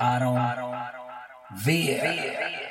I don't, I don't, I don't, I don't.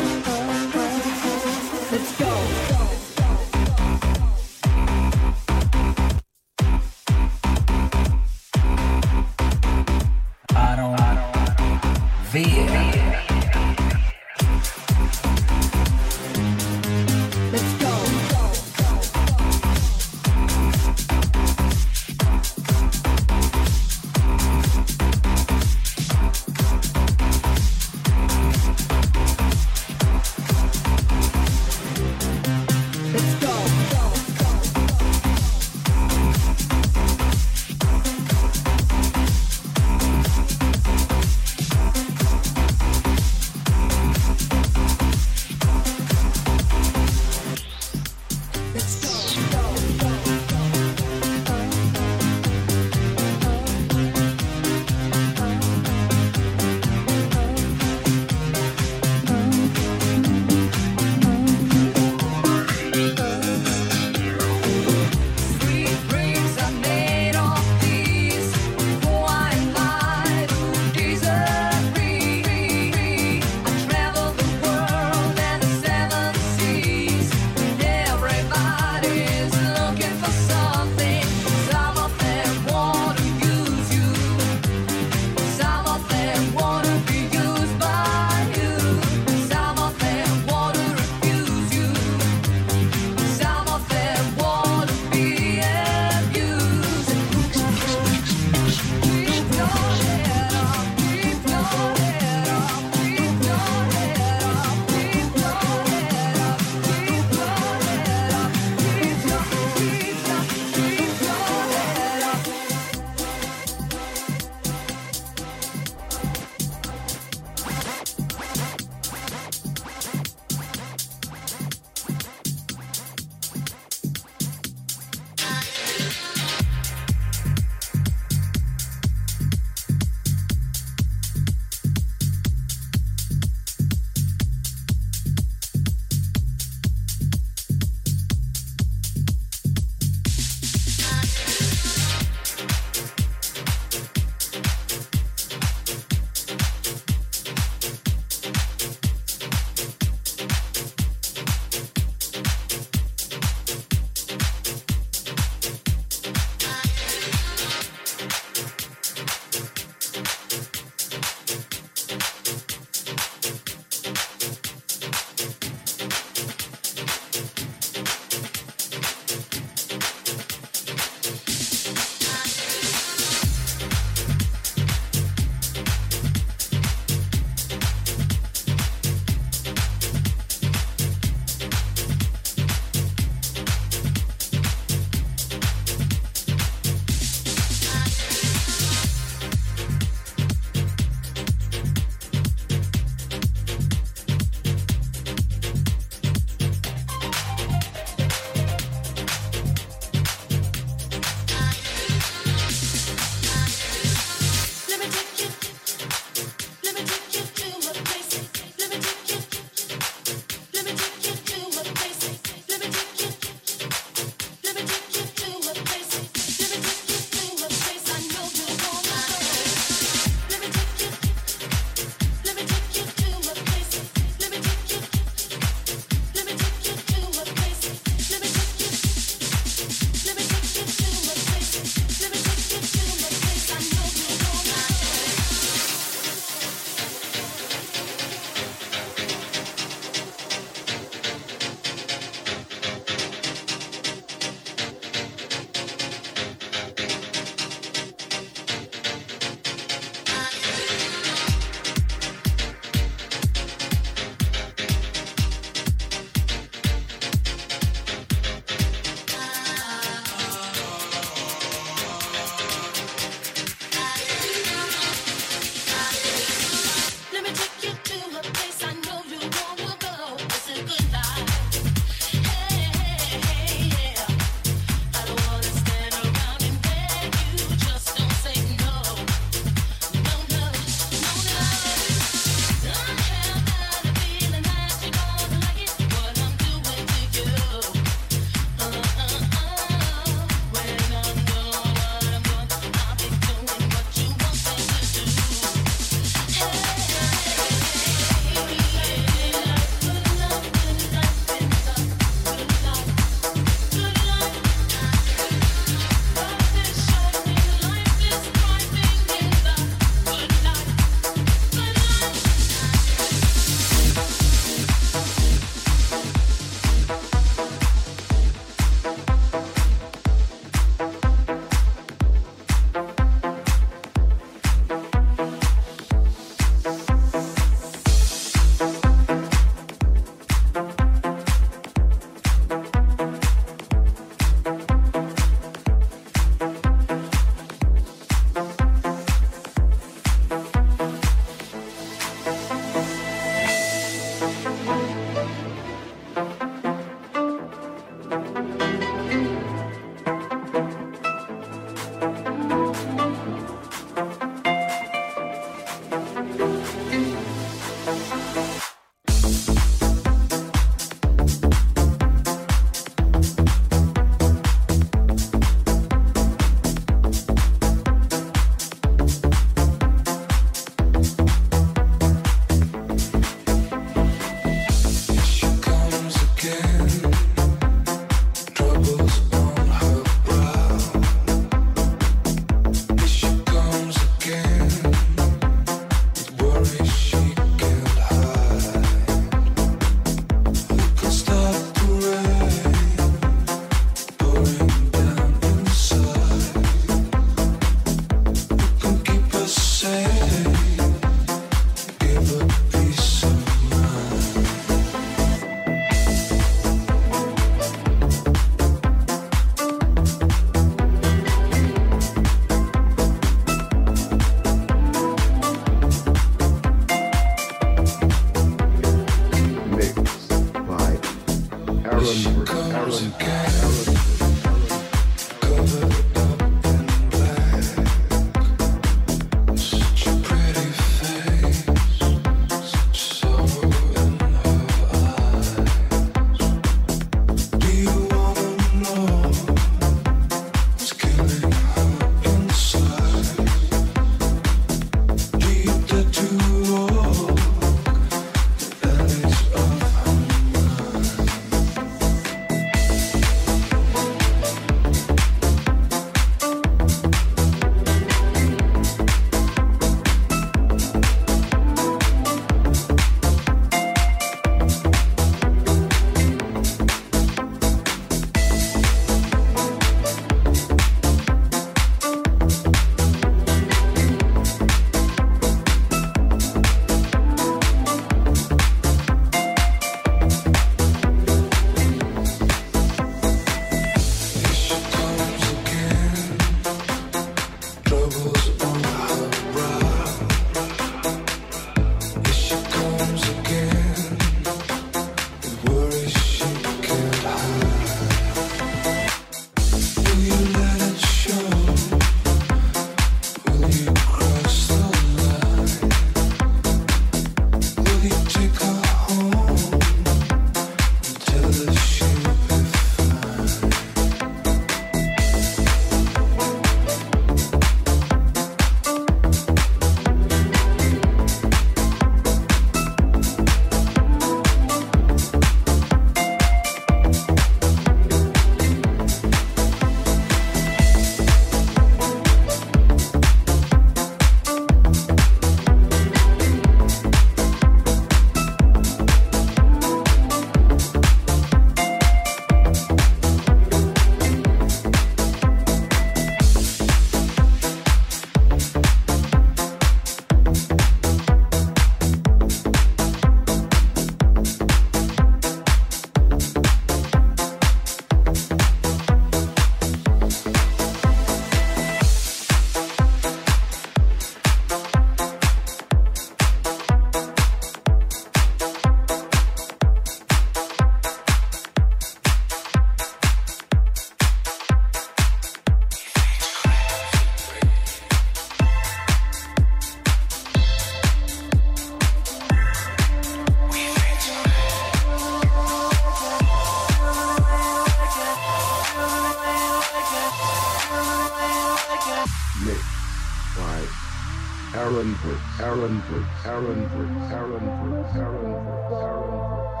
Aaron Brooks, Aaron Brooks, Aaron Brooks, Aaron Brooks, Aaron Brooks, Aaron Brooks.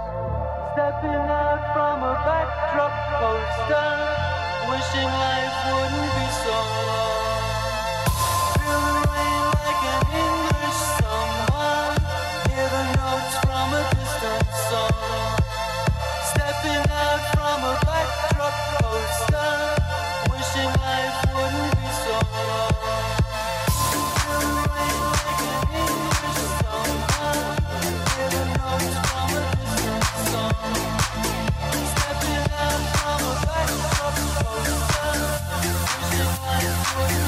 Stepping out from a backdrop poster, wishing life wouldn't be so long. Stepping out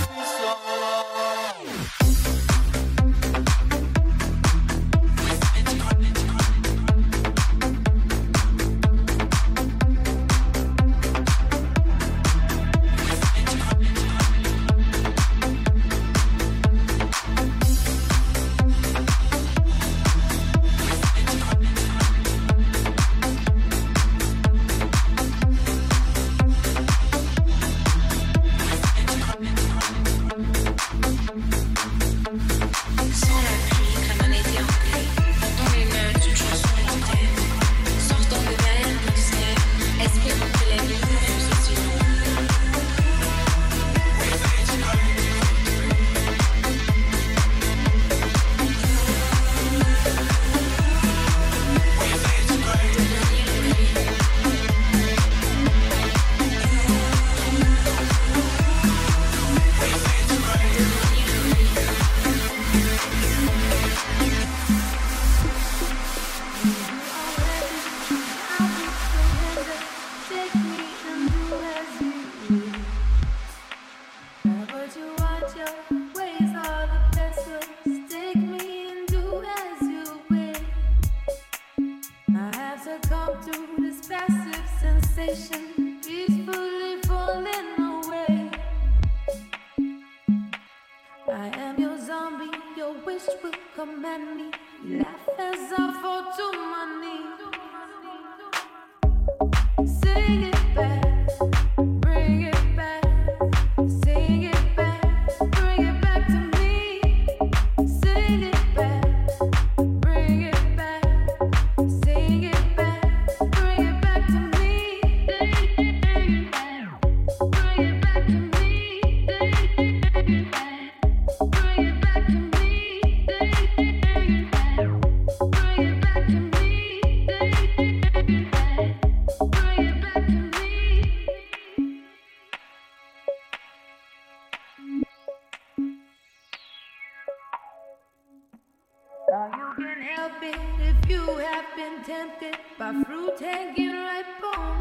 a by fruit hanging ripe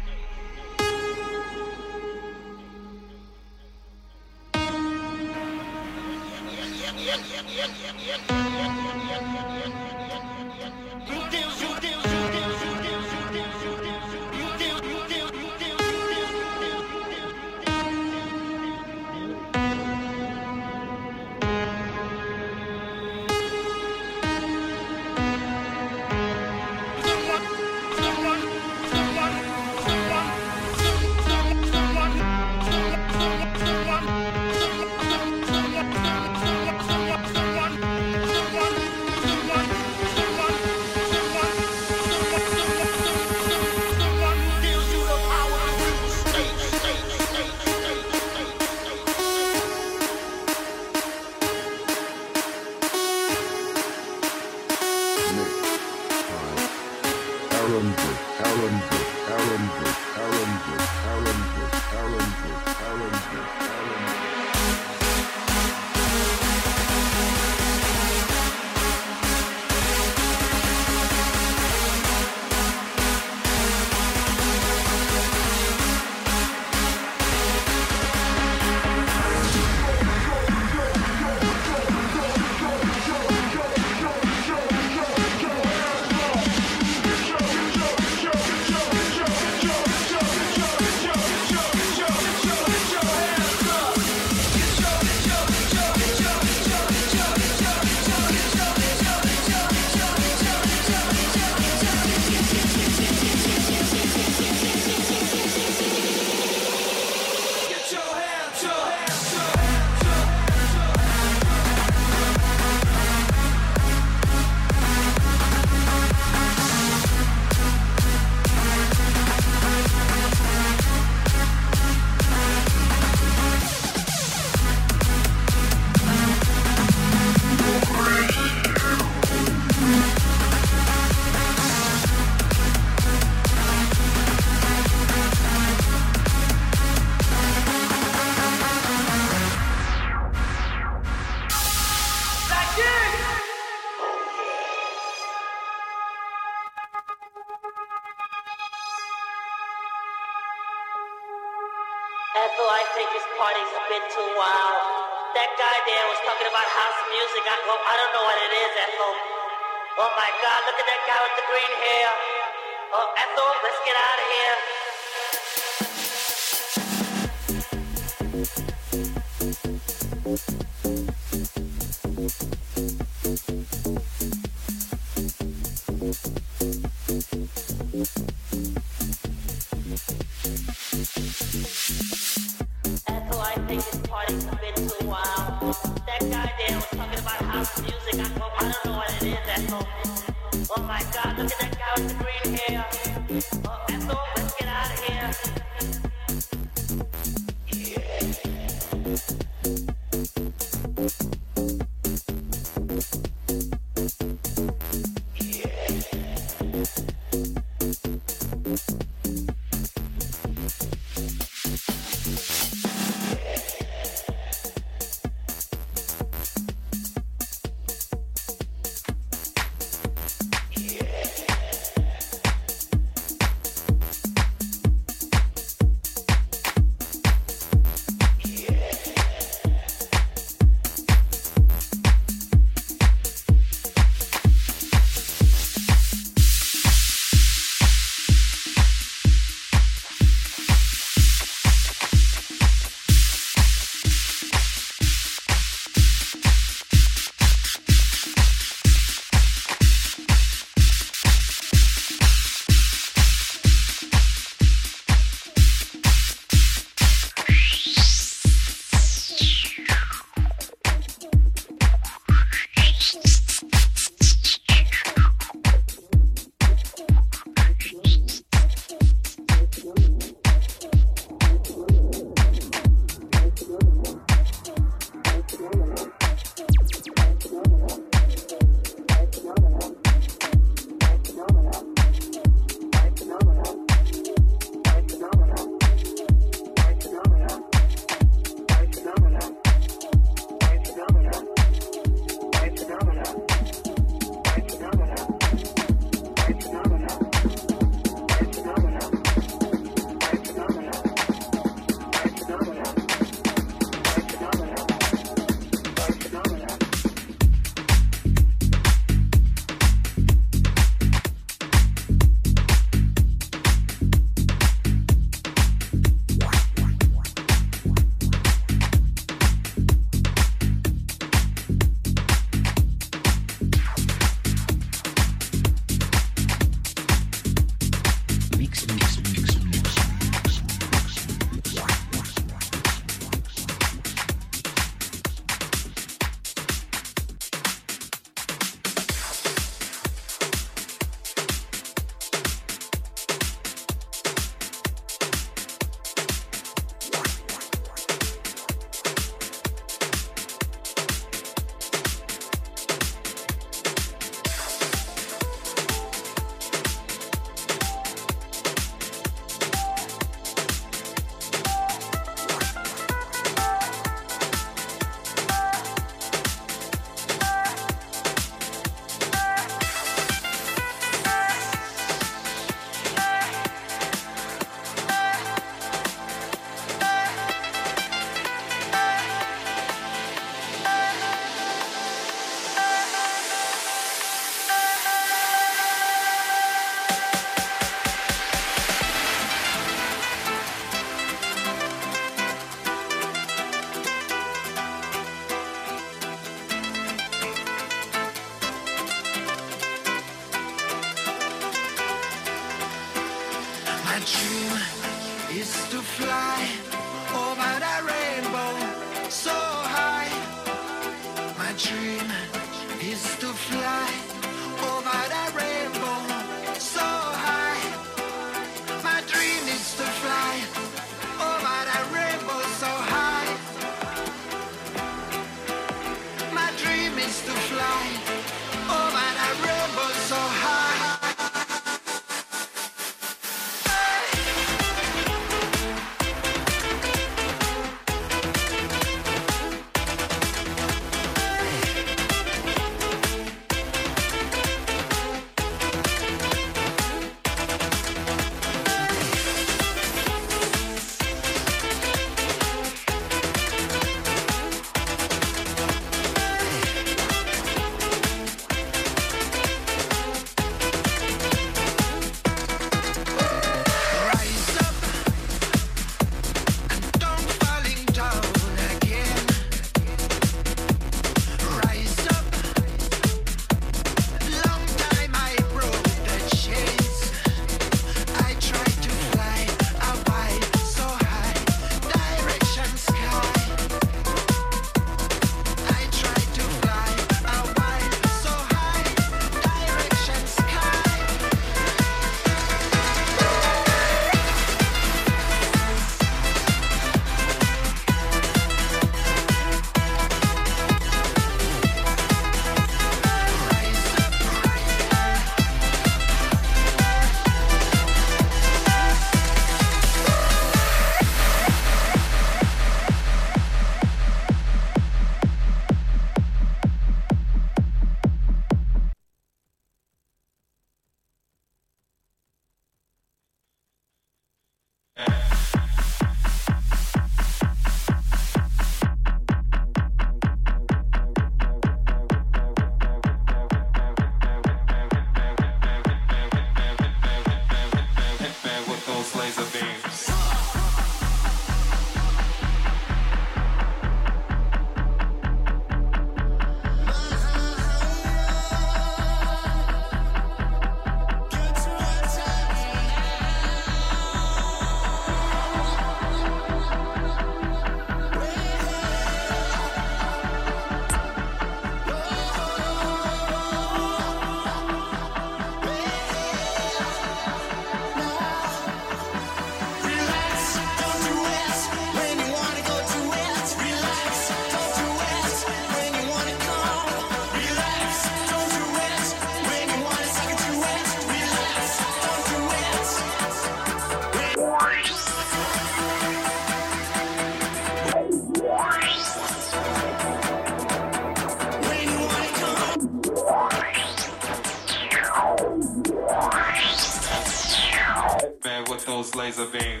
with those laser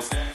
stand.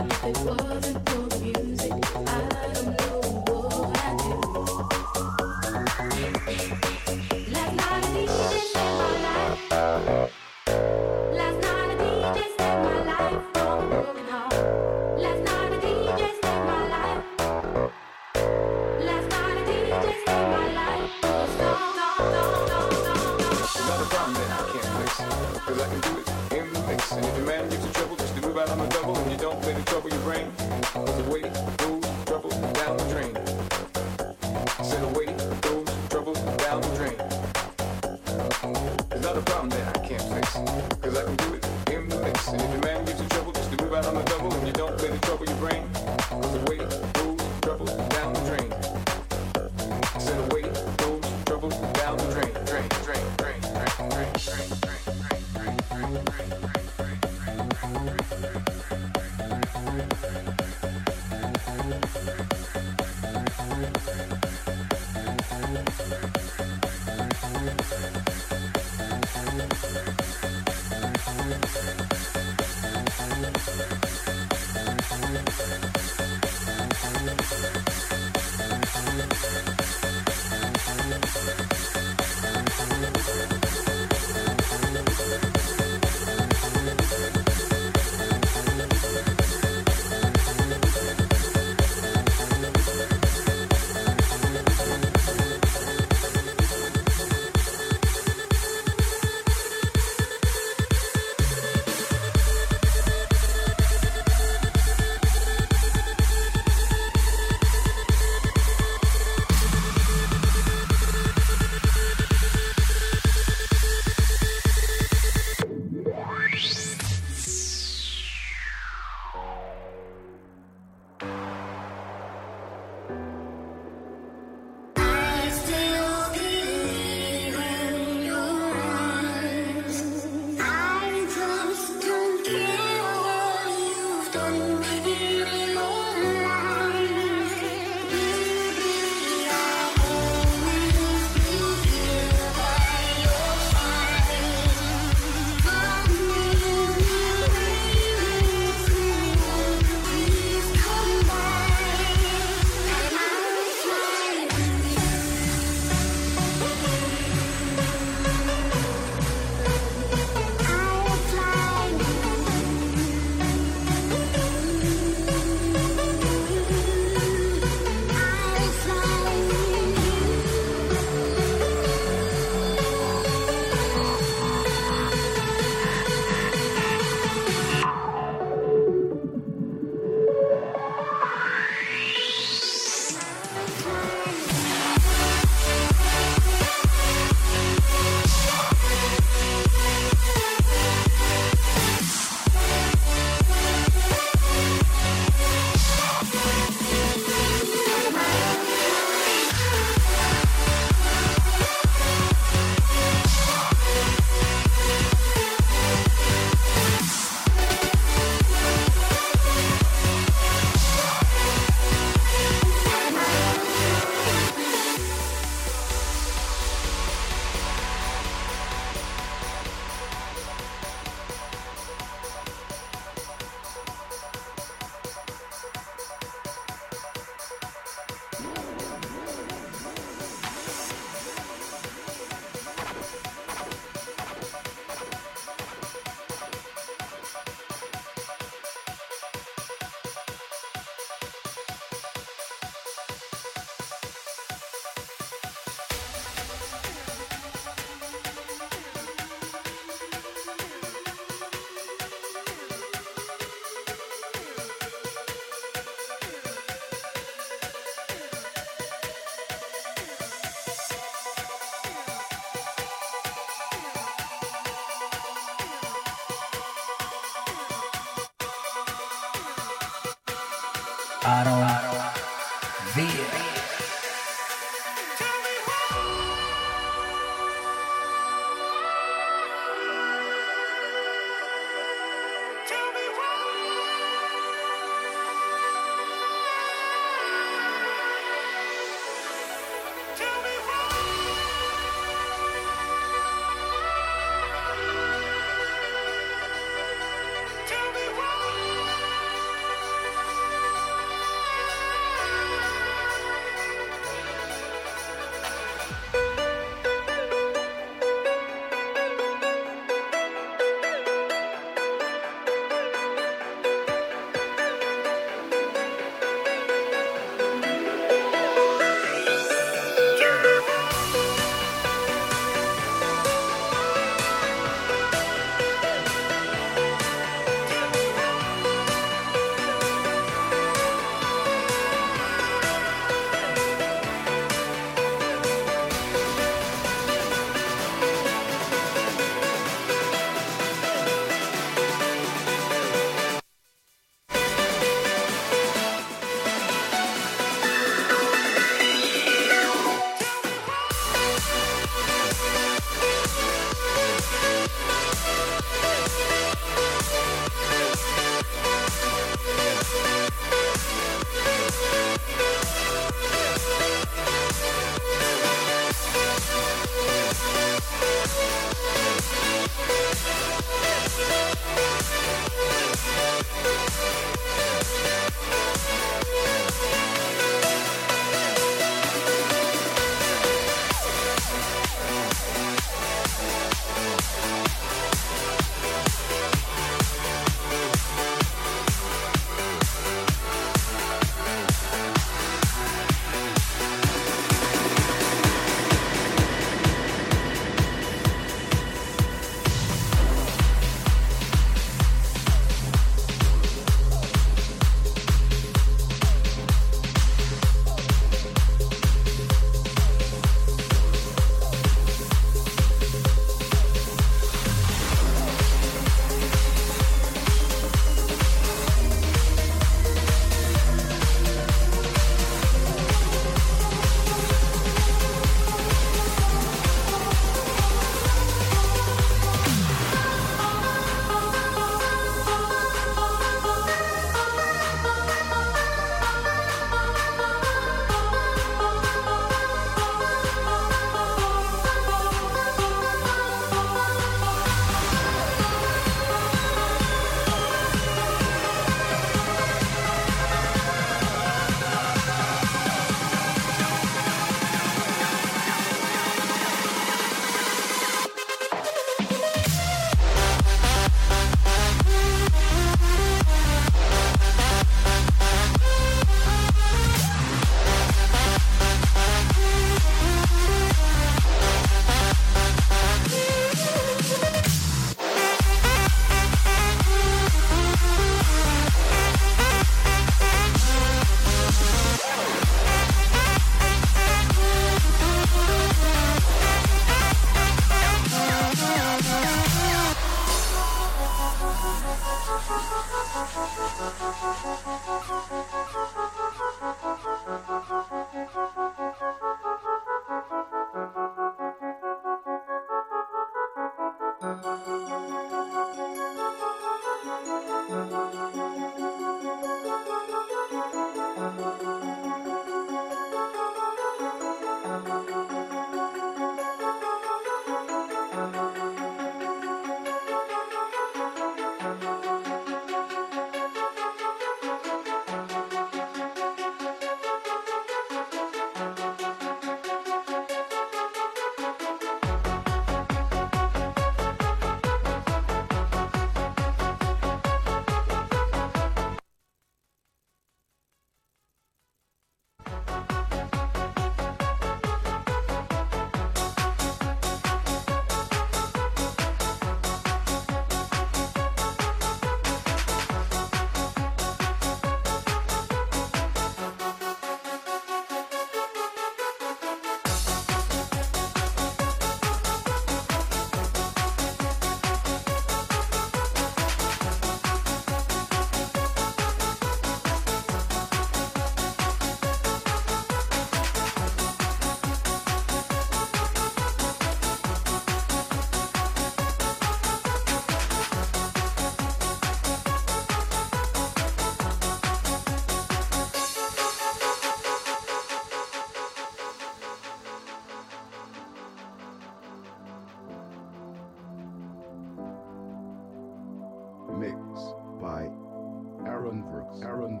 Aaron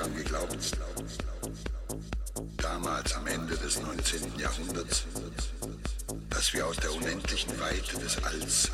daran geglaubt, damals am Ende des 19. Jahrhunderts, dass wir aus der unendlichen Weite des Alls